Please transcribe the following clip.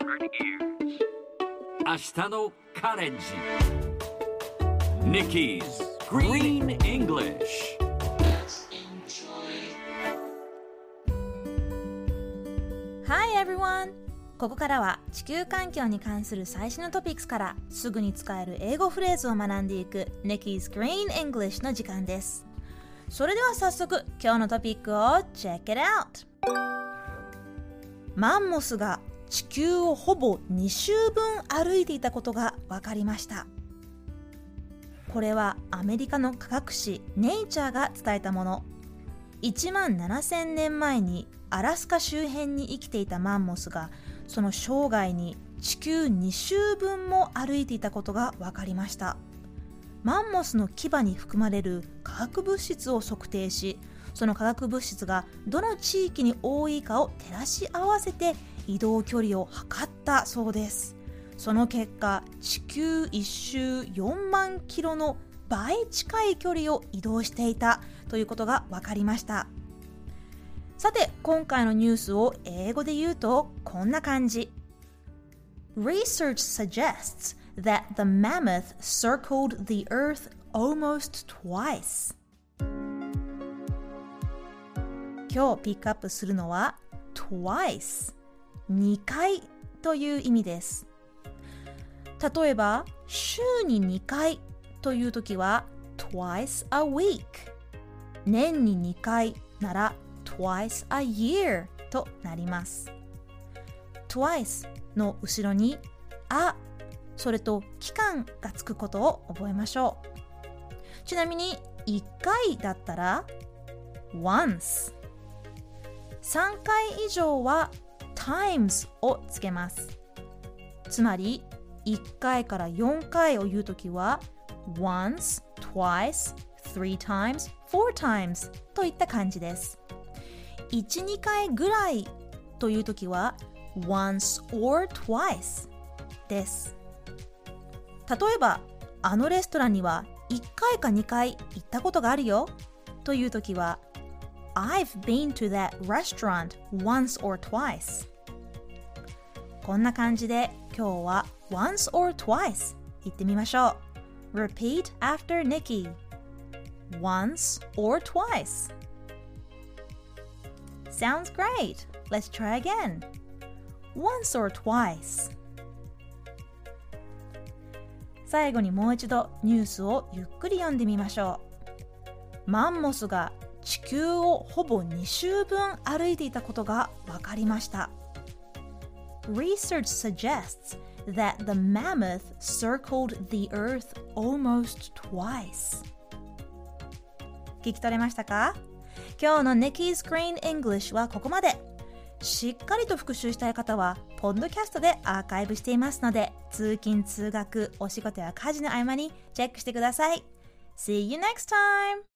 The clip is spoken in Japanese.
明日のカレンジ Nikki's Green English Hi everyone! ここからは地球環境に関する最新のトピックスからすぐに使える英語フレーズを学んでいく Nikki's Green English の時間です。それでは早速今日のトピックを Check it out! マンモスが地球をほぼ2周分歩いていたことが分かりました。これはアメリカの科学誌ネイチャーが伝えたもの。1万7000年前にアラスカ周辺に生きていたマンモスがその生涯に地球2周分も歩いていたことが分かりましたマンモスの牙に含まれる化学物質を測定しその化学物質がどの地域に多いかを照らし合わせて移動距離を測ったそうです。その結果地球1周4万キロの倍近い距離を移動していたということが分かりました。さて今回のニュースを英語で言うとこんな感じ。Research suggests that the mammoth circled the earth almost twice. 今日ピックアップするのは twice. 2回という意味です。例えば週に2回という時は twice a week 年に2回なら twice a year となります。twice の後ろに a それと期間がつくことを覚えましょう。ちなみに1回だったら once 3回以上は times をつけます。つまり1回から4回を言うときは once, twice, three times, four times といった感じです。1、2回ぐらいというときは once or twice です。例えばあのレストランには1回か2回行ったことがあるよというときは I've been to that restaurant once or twice こんな感じで今日は once or twice 言ってみましょう Repeat after Nikki once or twice Sounds great! Let's try again. Once or twice. 最後にもう一度ニュースをゆっくり読んでみましょう。マンモスが 地球をほぼ2周分歩いていたことが分かりました。Research suggests that the mammoth circled the earth almost twice. 聞き取れましたか？今日の Nikki's Green English はここまで。しっかりと復習したい方は、ポッドキャストでアーカイブしていますので、通勤・通学、お仕事や家事の合間にチェックしてください。See you next time!